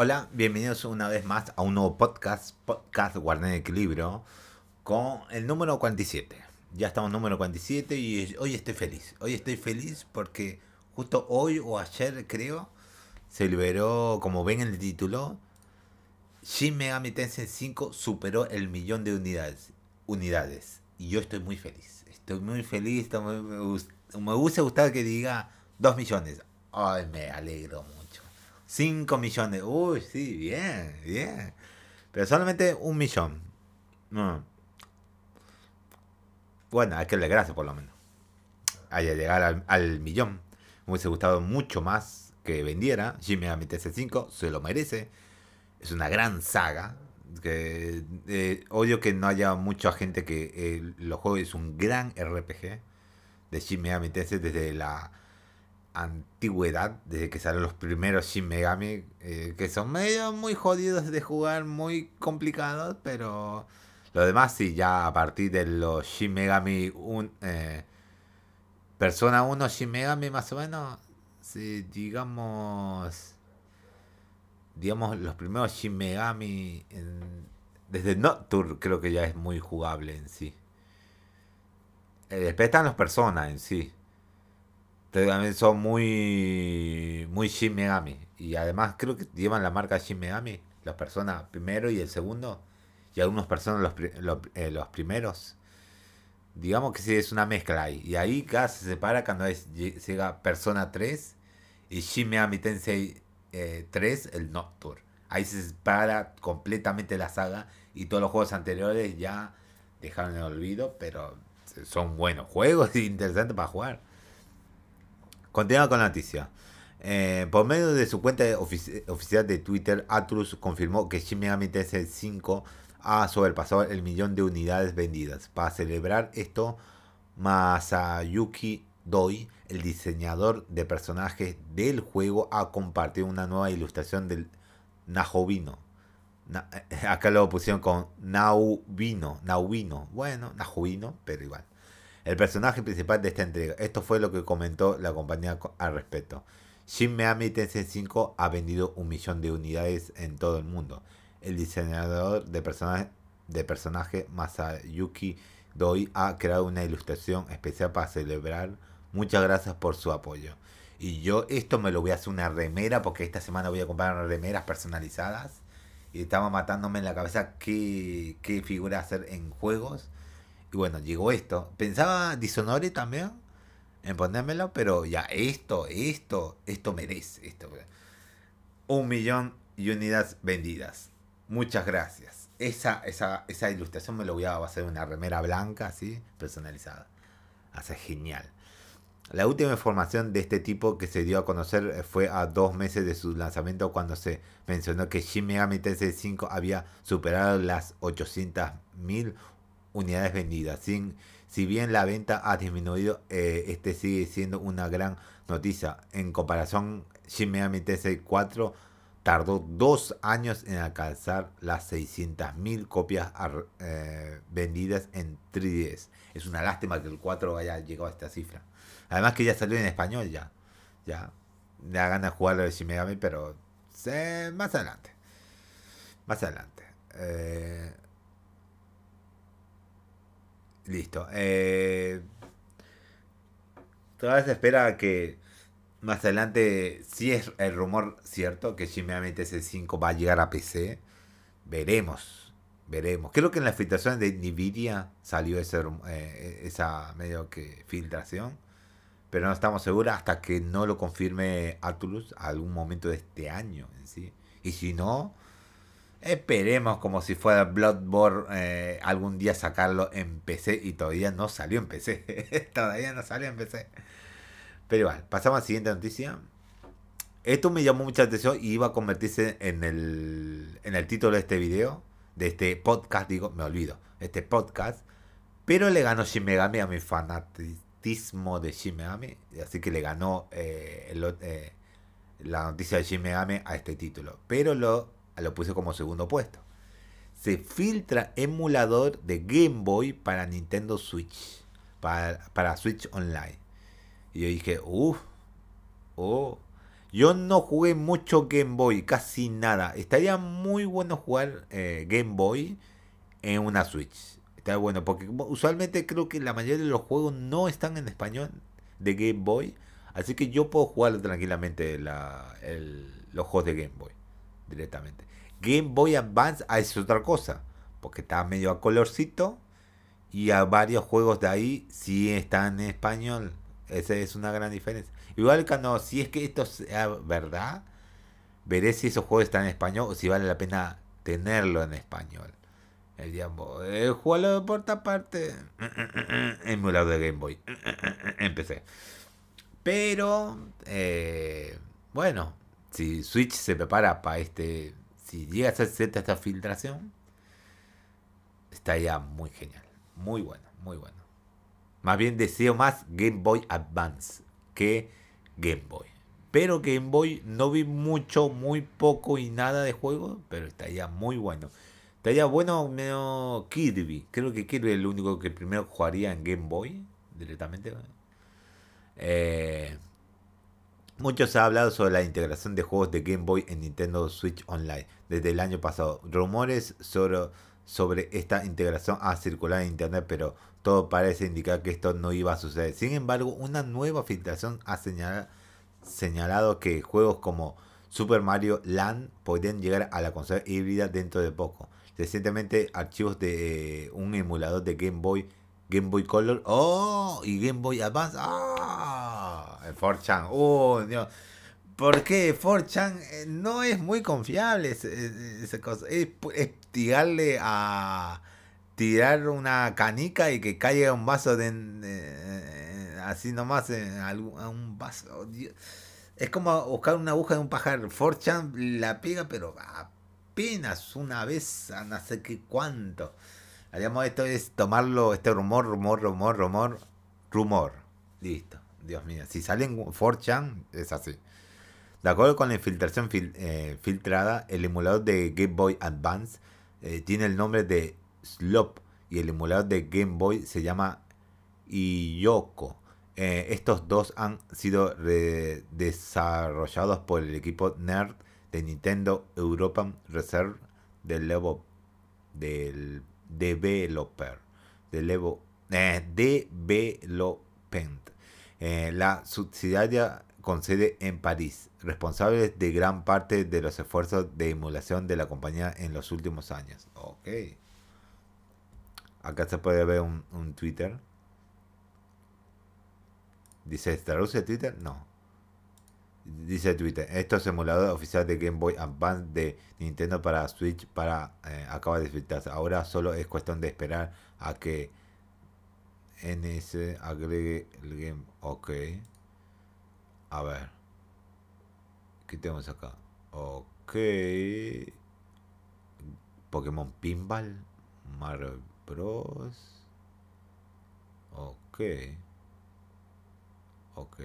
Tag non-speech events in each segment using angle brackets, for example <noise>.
Hola, bienvenidos una vez más a un nuevo podcast, podcast Guardián Equilibrio, con el número 47. Ya estamos en número 47 y hoy estoy feliz. Hoy estoy feliz porque justo hoy o ayer creo se liberó, como ven en el título, Shin Megami Tensei 5 superó el millón de unidades. unidades y yo estoy muy feliz. Estoy muy feliz, me, gust- me gusta gustar que diga 2 millones. Ay, me alegro. 5 millones. Uy, sí, bien, bien. Pero solamente un millón. No. Bueno, hay que darle gracias por lo menos. Hay que llegar al, al millón. Me hubiese gustado mucho más que vendiera. Shin Megami Tensei 5 se lo merece. Es una gran saga. Que, eh, odio que no haya mucha gente que eh, lo juegue. Es un gran RPG de Megami Tensei desde la antigüedad, desde que salieron los primeros Shin Megami, eh, que son medio muy jodidos de jugar, muy complicados, pero lo demás sí, ya a partir de los Shin Megami un, eh, Persona 1 Shin Megami más o menos, sí, digamos, digamos los primeros Shin Megami, en- desde Nocturne creo que ya es muy jugable en sí. Eh, después están los Persona en sí. También son muy muy Shin Megami. Y además creo que llevan la marca Shin Megami las personas primero y el segundo y algunas personas los, los, eh, los primeros. Digamos que sí es una mezcla ahí. Y ahí acá se separa cuando es, lle- llega Persona 3 y Shin Megami Tensei eh, 3 el Nocturne. Ahí se separa completamente la saga y todos los juegos anteriores ya dejaron en el olvido pero son buenos juegos <laughs> interesantes para jugar Continúa con la noticia. Eh, por medio de su cuenta ofici- oficial de Twitter, Atlus confirmó que Shin Megami Tensei 5 ha sobrepasado el millón de unidades vendidas. Para celebrar esto, Masayuki Doi, el diseñador de personajes del juego, ha compartido una nueva ilustración del Nahobino. Na- acá lo pusieron con Naubino. Naubino. Bueno, Nahobino, pero igual el personaje principal de esta entrega. Esto fue lo que comentó la compañía co- al respecto. Shin Megami Tensei 5 ha vendido un millón de unidades en todo el mundo. El diseñador de personaje, de personaje Masayuki Doi ha creado una ilustración especial para celebrar. Muchas gracias por su apoyo. Y yo esto me lo voy a hacer una remera porque esta semana voy a comprar remeras personalizadas. Y estaba matándome en la cabeza qué figura hacer en juegos. Y bueno, llegó esto. Pensaba Dishonored también en ponérmelo, pero ya esto, esto, esto merece. Esto. Un millón y unidades vendidas. Muchas gracias. Esa, esa, esa ilustración me lo voy a hacer una remera blanca, así, personalizada. Hace genial. La última información de este tipo que se dio a conocer eh, fue a dos meses de su lanzamiento cuando se mencionó que Shin Megami Tensei 5 había superado las 800.000 unidades vendidas. Sin, si bien la venta ha disminuido, eh, este sigue siendo una gran noticia. En comparación, Shin Megami Tensei 4 tardó dos años en alcanzar las 600.000 copias eh, vendidas en 3DS. Es una lástima que el 4 haya llegado a esta cifra. Además que ya salió en español ya. Ya. Da ganas de jugar de Shin Megami, pero sé, más adelante. Más adelante. Eh, listo. Eh, todavía se espera que más adelante, si es el rumor cierto que Shin Megami Tensei 5 va a llegar a PC, veremos. Veremos. Creo que en las filtraciones de Nvidia salió ese, rum- eh, esa medio que filtración. Pero no estamos seguros hasta que no lo confirme Atlus algún momento de este año en sí. Y si no, esperemos como si fuera Bloodborne eh, algún día sacarlo en PC y todavía no salió en PC. <laughs> todavía no salió en PC. Pero igual, pasamos a la siguiente noticia. Esto me llamó mucha atención y iba a convertirse en el, en el título de este video, de este podcast, digo, me olvido, este podcast. Pero le ganó Shin Megami a mi fanatismo de Shin Megami. Así que le ganó eh, eh, la noticia de Shin Megami a este título. Pero lo, lo puse como segundo puesto. Se filtra emulador de Game Boy para Nintendo Switch. Para, para Switch Online. Y yo dije, uff, oh. Yo no jugué mucho Game Boy, casi nada. Estaría muy bueno jugar eh, Game Boy en una Switch. Está bueno, porque usualmente creo que la mayoría de los juegos no están en español de Game Boy. Así que yo puedo jugar tranquilamente la, los juegos de Game Boy directamente. Game Boy Advance ah, es otra cosa, porque está medio a colorcito y a varios juegos de ahí sí están en español. Esa es una gran diferencia. Igual cuando, si es que esto sea verdad, veré si esos juegos están en español o si vale la pena tenerlo en español. El diablo, el juego por esta parte, emulador de Game Boy, <clears throat> empecé. Pero, eh, bueno, si Switch se prepara para este, si llega a ser esta filtración, estaría muy genial, muy bueno, muy bueno. Más bien deseo más Game Boy Advance que Game Boy. Pero Game Boy no vi mucho, muy poco y nada de juego, pero estaría muy bueno. Estaría bueno medio Kirby. Creo que Kirby es el único que primero jugaría en Game Boy directamente. Eh, muchos han hablado sobre la integración de juegos de Game Boy en Nintendo Switch Online desde el año pasado. Rumores sobre, sobre esta integración han circulado en internet, pero todo parece indicar que esto no iba a suceder. Sin embargo, una nueva filtración ha señalado, que juegos como Super Mario Land podrían llegar a la consola híbrida dentro de poco. Recientemente, archivos de eh, un emulador de Game Boy, Game Boy Color, oh, y Game Boy Advance, ah, el 4chan, oh, Dios. ¿Por qué 4chan eh, no es muy confiable esa cosa? Es, tirarle a tirar una canica y que caiga un vaso de, así nomás en un vaso. Es como buscar una aguja de un pájaro. Forchan la pega, pero apenas una vez a no sé qué cuánto. Digamos, esto es tomarlo, este rumor, rumor, rumor, rumor, rumor. Listo. Dios mío. Si salen 4 es así. De acuerdo con la infiltración eh, filtrada, el emulador de Game Boy Advance eh, tiene el nombre de Slop y el emulador de Game Boy se llama Iyoko. Eh, estos dos han sido desarrollados por el equipo Nerd de Nintendo European Reserve del Level del Developer del Level eh, Development eh, la subsidiaria con sede en París, responsable de gran parte de los esfuerzos de emulación de la compañía en los últimos años. Ok. Acá se puede ver un, Twitter. Dice, ¿traduce Twitter? No. Dice Twitter, esto es emulador oficial de Game Boy Advance de Nintendo para Switch para eh, acaba de filtrarse. Ahora solo es cuestión de esperar a que NS agregue el game. Ok. A ver. ¿Qué tenemos acá? Ok. Pokémon Pinball. Marvel Bros. Ok. Ok.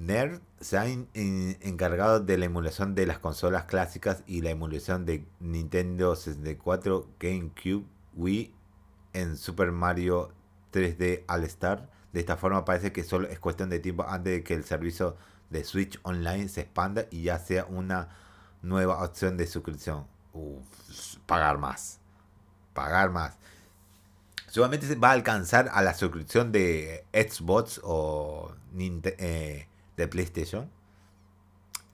Nerd se ha encargado de la emulación de las consolas clásicas y la emulación de Nintendo 64, GameCube, Wii en Super Mario 3D All Star. De esta forma parece que solo es cuestión de tiempo antes de que el servicio de Switch Online se expanda y ya sea una nueva opción de suscripción pagar más. Pagar más. Seguramente se va a alcanzar a la suscripción de Xbox o eh, de PlayStation.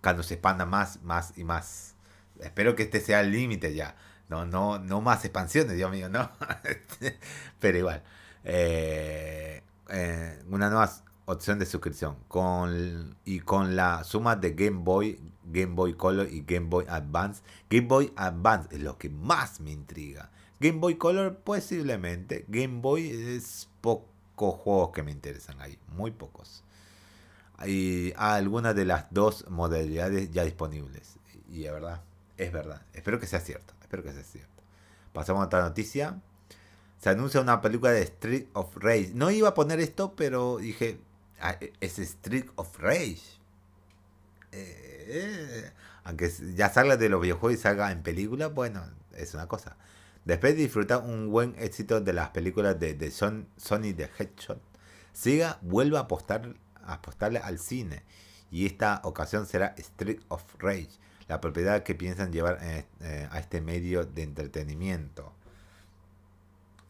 Cuando se expanda más, más y más. Espero que este sea el límite ya. No, no, no más expansiones, Dios mío, no. <laughs> Pero igual. Eh, eh, una nueva opción de suscripción. Con, y con la suma de Game Boy, Game Boy Color y Game Boy Advance. Game Boy Advance es lo que más me intriga. Game Boy Color posiblemente. Game Boy es pocos juegos que me interesan ahí. Muy pocos. Hay algunas de las dos modalidades ya disponibles. Y es verdad, es verdad. Espero que sea cierto. Espero que sea cierto. Pasamos a otra noticia. Se anuncia una película de Street of Rage. No iba a poner esto, pero dije, ah, es Street of Rage. Eh, aunque ya salga de los videojuegos y salga en película, bueno, es una cosa. Después de disfrutar un buen éxito de las películas de, Sony de Headshot, Sega vuelve a apostar apostarle al cine. Y esta ocasión será Street of Rage, la propiedad que piensan llevar eh, a este medio de entretenimiento.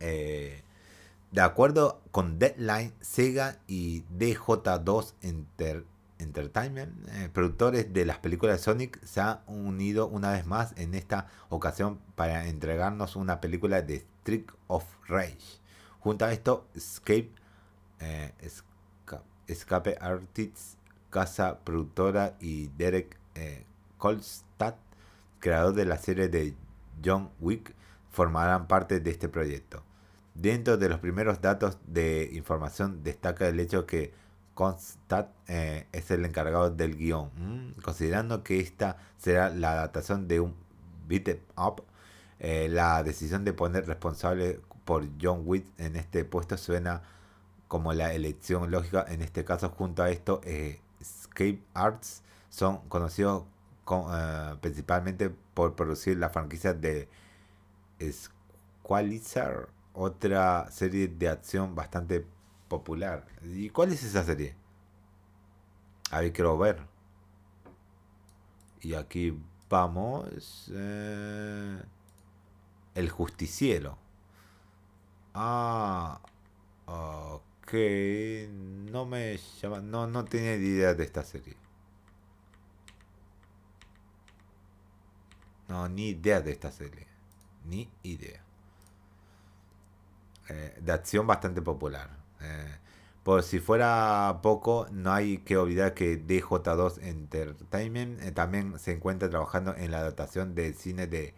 Eh, de acuerdo con Deadline, Sega y DJ2 Entertainment, eh, productores de las películas de Sonic, se han unido una vez más en esta ocasión para entregarnos una película de Street of Rage. Junto a esto, Escape, eh, Escape Artists, casa productora y Derek eh, Kolstad, creador de la serie de John Wick, formarán parte de este proyecto. Dentro de los primeros datos de información destaca el hecho que Kolstad eh, es el encargado del guion, considerando que esta será la adaptación de un beat em up. Eh, la decisión de poner responsable por John Wick en este puesto suena como la elección lógica. En este caso, junto a esto, eh, Escape Arts son conocidos eh, principalmente por producir la franquicia de Squalizar, otra serie de acción bastante popular. ¿Y cuál es esa serie? A ver, quiero ver. Y aquí vamos. Eh, el justiciero. Ah, ok. No me llama. No, no tenía idea de esta serie. No, ni idea de esta serie. Ni idea. Eh, de acción bastante popular. Eh, por si fuera poco, no hay que olvidar que DJ2 Entertainment eh, también se encuentra trabajando en la adaptación del cine de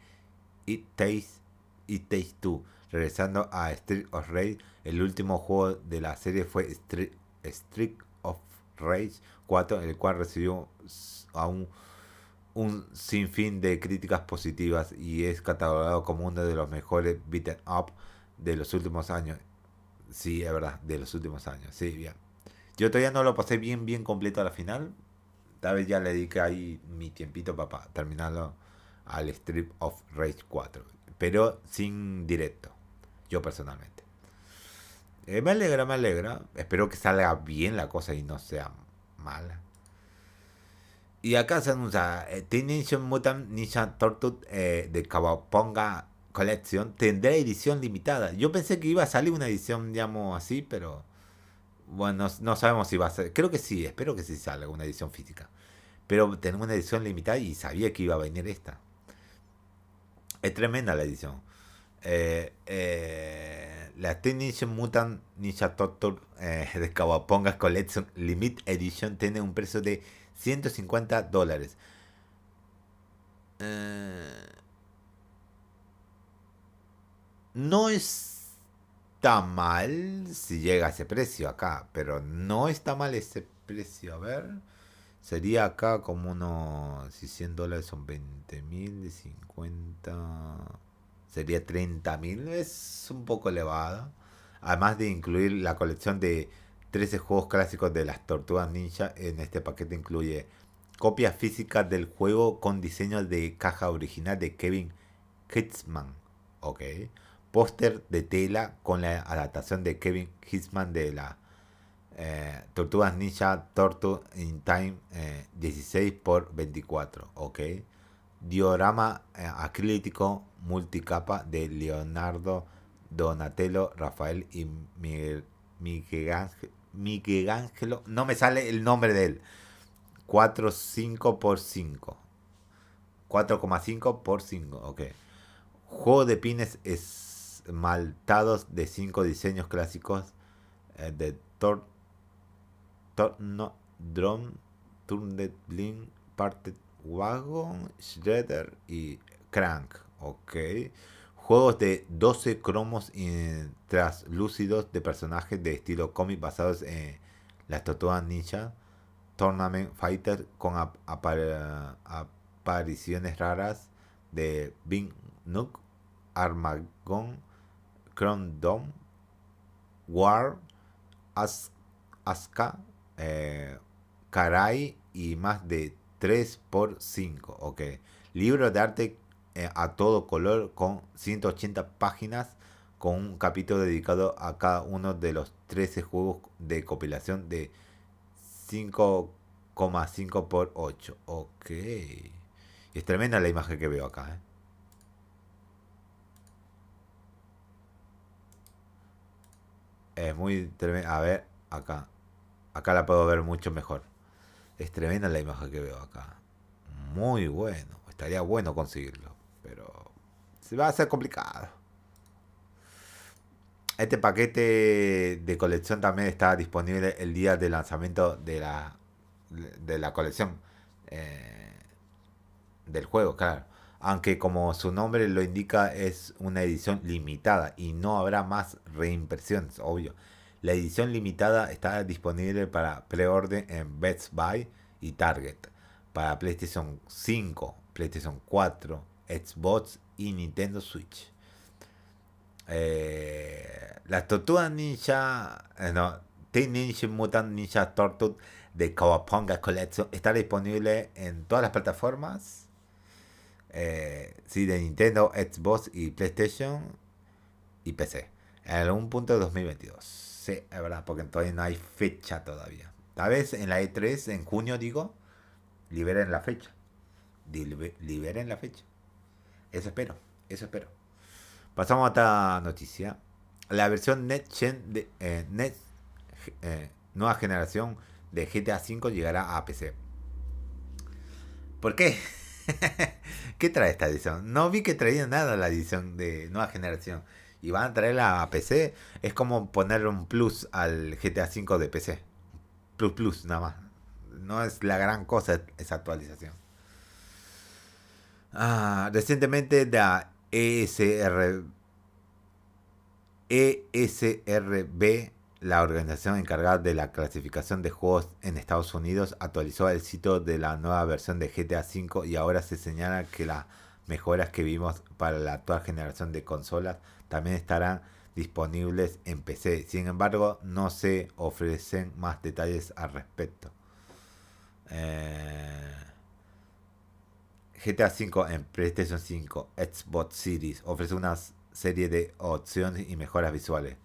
It Takes, It Takes Two Regresando a Street of Rage, el último juego de la serie fue Street, of Rage 4, el cual recibió aún un sinfín de críticas positivas y es catalogado como uno de los mejores beaten up de los últimos años. Sí, es verdad, de los últimos años. Sí, bien. Yo todavía no lo pasé bien, bien completo a la final. Tal vez ya le dediqué ahí mi tiempito para terminarlo al Street of Rage 4. Pero sin directo yo personalmente. Eh, me alegra, me alegra. Espero que salga bien la cosa y no sea mala. Y acá se anuncia eh, Teenage Mutant Ninja Turtle eh, de Kawaponga Collection tendrá edición limitada. Yo pensé que iba a salir una edición, digamos así, pero bueno, no, sabemos si va a ser. Creo que sí, espero que sí salga una edición física. Pero tenemos una edición limitada y sabía que iba a venir esta. Es tremenda la edición. Eh, eh, la Teenage Mutant Ninja Turtle eh, de Kawaponga Collection Limit Edition tiene un precio de 150 dólares. no está mal si llega a ese precio acá, pero no está mal ese precio. A ver, sería acá como unos, si 100 dólares son 20 mil, 50 sería 30.000, es un poco elevado. Además de incluir la colección de 13 juegos clásicos de las Tortugas Ninja, en este paquete incluye copias físicas del juego con diseño de caja original de Kevin Hitzman, ok, póster de tela con la adaptación de Kevin Hitzman de la eh, Tortugas Ninja Tortu in Time 16 x 24, ok, diorama eh, acrílico multicapa de Leonardo, Donatello, Rafael y Miguel, Miguel, Ángelo, no me sale el nombre de él. 4,5 por 5. 4,5 por 5, ok. Juego de pines esmaltados de 5 diseños clásicos eh, de Tor, no, Drone, Turned Blink, Parted Wagon, Shredder y Crank. Ok. Juegos de 12 cromos translúcidos de personajes de estilo cómic basados en las tortugas ninja. Tournament Fighter con apariciones raras de Bing Nook, Armagon, Crown Dome, War, As Aska, eh, Karai y más de 3 por 5. Ok. Libro de arte eh, a todo color con 180 páginas con un capítulo dedicado a cada uno de los 13 juegos de compilación de 5,5 por 8. Ok. Es tremenda la imagen que veo acá. ¿eh? Es muy tremenda. A ver, acá. Acá la puedo ver mucho mejor. Es tremenda la imagen que veo acá. Muy bueno. Estaría bueno conseguirlo. Se va a hacer complicado. Este paquete de colección también está disponible el día de lanzamiento de la, de la colección eh, del juego, claro. Aunque como su nombre lo indica es una edición limitada y no habrá más reimpresiones, obvio. La edición limitada está disponible para preorden en Best Buy y Target para PlayStation 5, PlayStation 4, Xbox y Nintendo Switch. Eh, la Tortuga Ninja, eh, no, Teen Ninja Mutant Ninja Tortuga de Kawaponga Collection está disponible en todas las plataformas. Eh, sí, de Nintendo, Xbox y PlayStation y PC. En algún punto de 2022. Sí, es verdad, porque todavía no hay fecha todavía. Tal vez en la E3, en junio, digo, liberen la fecha. Liberen la fecha. Eso espero, eso espero. Pasamos a otra noticia. La versión Next Gen de eh, eh, nueva generación de GTA V llegará a PC. ¿Por qué? <laughs> ¿Qué trae esta edición? No vi que traía nada la edición de nueva generación. Y van a traerla a PC. Es como poner un plus al GTA V de PC. Plus plus, nada más. No es la gran cosa esa actualización. Ah, recientemente la ESR, ESRB, la organización encargada de la clasificación de juegos en Estados Unidos, actualizó el sitio de la nueva versión de GTA V y ahora se señala que las mejoras que vimos para la actual generación de consolas también estarán disponibles en PC. Sin embargo, no se ofrecen más detalles al respecto. Eh, GTA V en PlayStation 5, Xbox Series ofrece una serie de opciones y mejoras visuales,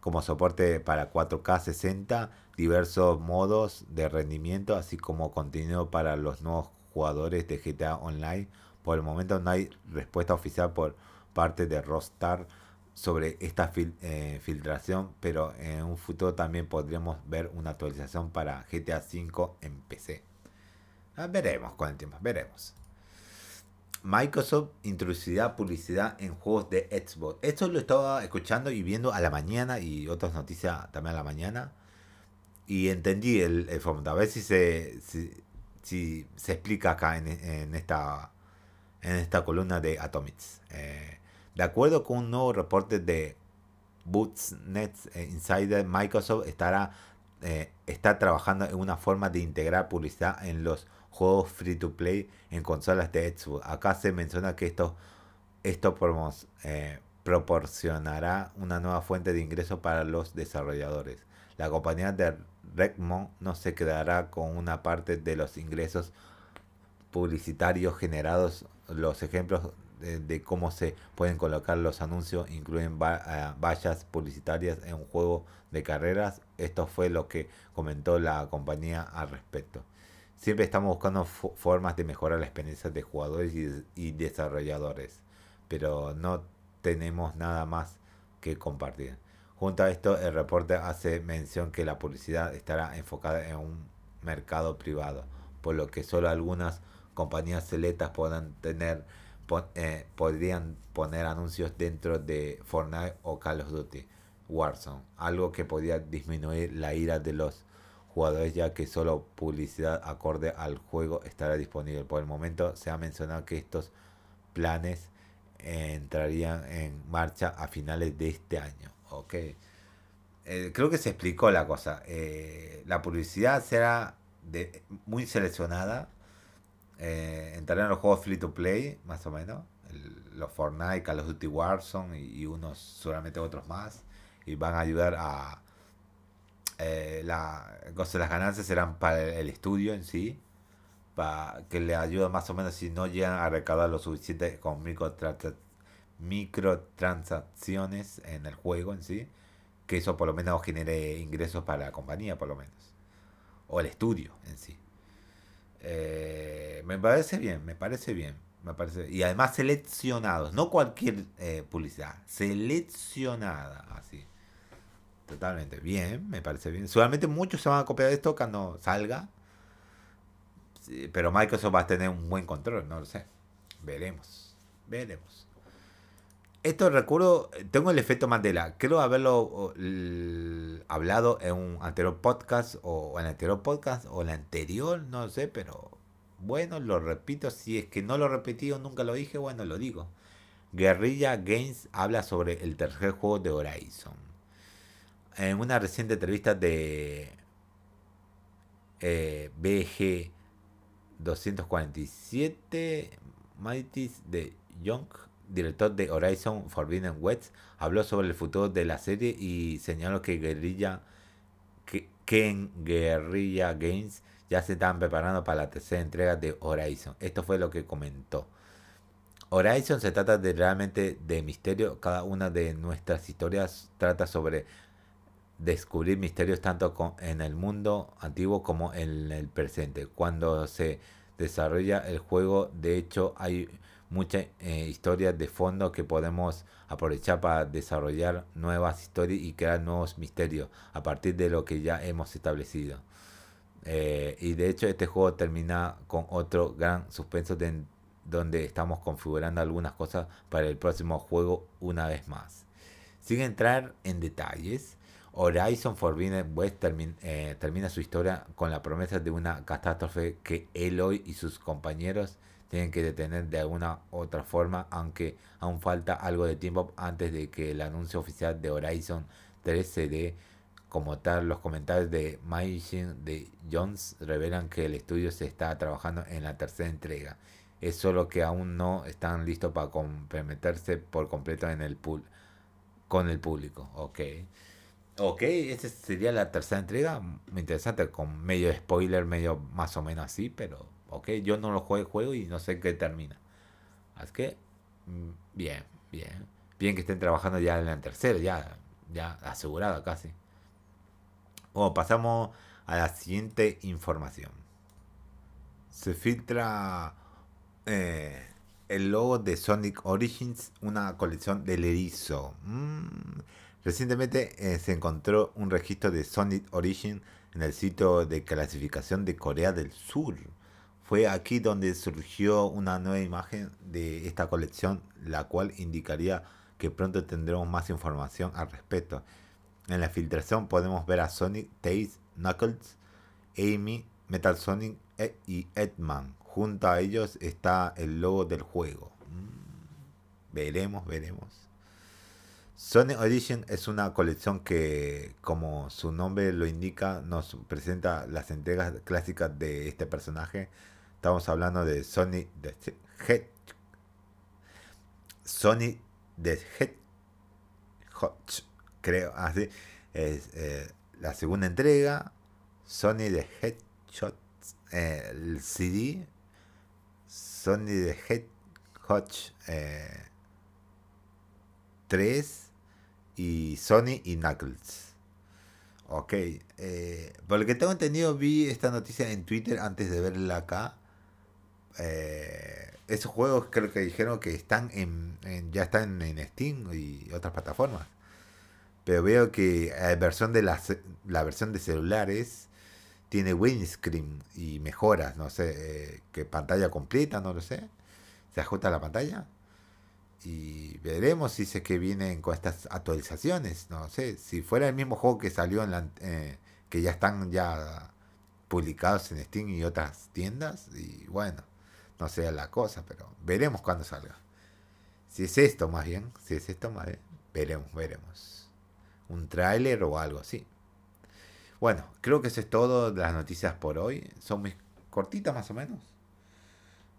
como soporte para 4K 60, diversos modos de rendimiento, así como contenido para los nuevos jugadores de GTA Online. Por el momento no hay respuesta oficial por parte de Rockstar sobre esta eh, filtración, pero en un futuro también podremos ver una actualización para GTA V en PC. Ah, veremos con el tiempo, veremos. Microsoft introducirá publicidad en juegos de Xbox. Esto lo estaba escuchando y viendo a la mañana y otras noticias también a la mañana. Y entendí el, formato. A ver si se, si, se explica acá en, esta, en esta columna de Atomics. Eh, de acuerdo con un nuevo reporte de Bootsnet Insider, Microsoft estará eh, está trabajando en una forma de integrar publicidad en los juegos free to play en consolas de Xbox. Acá se menciona que esto, esto eh, proporcionará una nueva fuente de ingresos para los desarrolladores. La compañía de Redmond no se quedará con una parte de los ingresos publicitarios generados. Los ejemplos de, cómo se pueden colocar los anuncios incluyen eh, vallas publicitarias en un juego de carreras. Esto fue lo que comentó la compañía al respecto. Siempre estamos buscando formas de mejorar la experiencia de jugadores y, desarrolladores, pero no tenemos nada más que compartir. Junto a esto, el reporte hace mención que la publicidad estará enfocada en un mercado privado, por lo que solo algunas compañías selectas podrán tener, eh, podrían poner anuncios dentro de Fortnite o Call of Duty Warzone, algo que podría disminuir la ira de los jugadores ya que solo publicidad acorde al juego estará disponible. Por el momento se ha mencionado que estos planes entrarían en marcha a finales de este año. Ok. Eh, creo que se explicó la cosa. Eh, la publicidad será de, muy seleccionada. Eh, entrarán los juegos free to play, más o menos. los Fortnite, Call of Duty Warzone y, y unos, seguramente otros más. Y van a ayudar a, eh, la, las ganancias serán para el estudio en sí, para que le ayuda más o menos si no llegan a recaudar lo suficiente con microtransacciones en el juego en sí, que eso por lo menos genere ingresos para la compañía, por lo menos. o el estudio en sí. Eh, me parece bien, me parece bien. Me parece, y además seleccionados, no cualquier eh, publicidad, seleccionada, así. Totalmente, bien, me parece bien. Seguramente muchos se van a copiar de esto cuando salga. pero Microsoft va a tener un buen control, no lo sé. Veremos, veremos. Esto recuerdo, tengo el efecto Mandela. Creo haberlo hablado en un anterior podcast o en el anterior podcast o en el anterior, no sé, pero bueno, lo repito. Si es que no lo repetí o nunca lo dije, bueno, lo digo. Guerrilla Games habla sobre el tercer juego de Horizon. En una reciente entrevista de eh, BG 247, Mightis de Young director de Horizon Forbidden West, habló sobre el futuro de la serie y señaló que Guerrilla que, en Guerrilla Games ya se están preparando para la tercera entrega de Horizon. Esto fue lo que comentó. Horizon se trata de realmente de misterio. Cada una de nuestras historias trata sobre descubrir misterios tanto en el mundo antiguo como en el presente. Cuando se desarrolla el juego, de hecho, hay muchas eh, historias de fondo que podemos aprovechar para desarrollar nuevas historias y crear nuevos misterios a partir de lo que ya hemos establecido. Eh, y de hecho este juego termina con otro gran suspenso de, donde estamos configurando algunas cosas para el próximo juego una vez más. Sin entrar en detalles, Horizon Forbidden West eh, termina su historia con la promesa de una catástrofe que Eloy y sus compañeros tienen que detener de alguna otra forma, aunque aún falta algo de tiempo antes de que el anuncio oficial de Horizon 3 se dé como tal. Los comentarios de Maijin de Jones revelan que el estudio se está trabajando en la tercera entrega. Es solo que aún no están listos para comprometerse por completo en el pool con el público. Ok. Ok, esta sería la tercera entrega. Muy interesante, con medio spoiler, medio más o menos así, pero ok, yo no lo juego juego y no sé qué termina. Así que, mm, bien, bien. Bien que estén trabajando ya en la tercera, ya, ya asegurada casi. Bueno, pasamos a la siguiente información. Se filtra eh, el logo de Sonic Origins, una colección del erizo. Mm. Recientemente eh, se encontró un registro de Sonic Origins en el sitio de clasificación de Corea del Sur. Fue aquí donde surgió una nueva imagen de esta colección, la cual indicaría que pronto tendremos más información al respecto. En la filtración podemos ver a Sonic, Tails, Knuckles, Amy, Metal Sonic e, y Edman. Junto a ellos está el logo del juego. Mm, veremos, veremos. Sonic Edition es una colección que, como su nombre lo indica, nos presenta las entregas clásicas de este personaje Estamos hablando de Sony de Head. Sony de Head. Creo, así. es eh, la segunda entrega. Sony Headshot. Eh, el CD. Sony de Headshot eh, 3. Y Sony y Knuckles. Ok. Eh, por lo que tengo entendido, vi esta noticia en Twitter antes de verla acá eh, esos juegos creo que dijeron que están en, ya están en Steam y otras plataformas. Pero veo que la versión de la, la versión de celulares tiene windscreen y mejoras, no sé, eh, que pantalla completa, no lo sé. Se ajusta la pantalla. Y veremos si se que vienen con estas actualizaciones. No sé, si fuera el mismo juego que salió en la, eh, que ya están ya publicados en Steam y otras tiendas. Y bueno, no sea la cosa, pero veremos cuando salga. Si es esto más bien, si es esto más bien, veremos, veremos. Un tráiler o algo así. Bueno, creo que eso es todo las noticias por hoy. Son muy cortitas más o menos.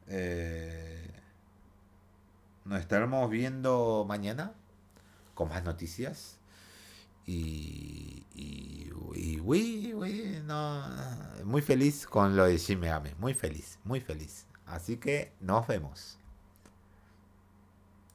Eh, nos estaremos viendo mañana con más noticias. Y, y, y, no, muy feliz con lo de Jimmy Muy feliz, muy feliz. Así que nos vemos.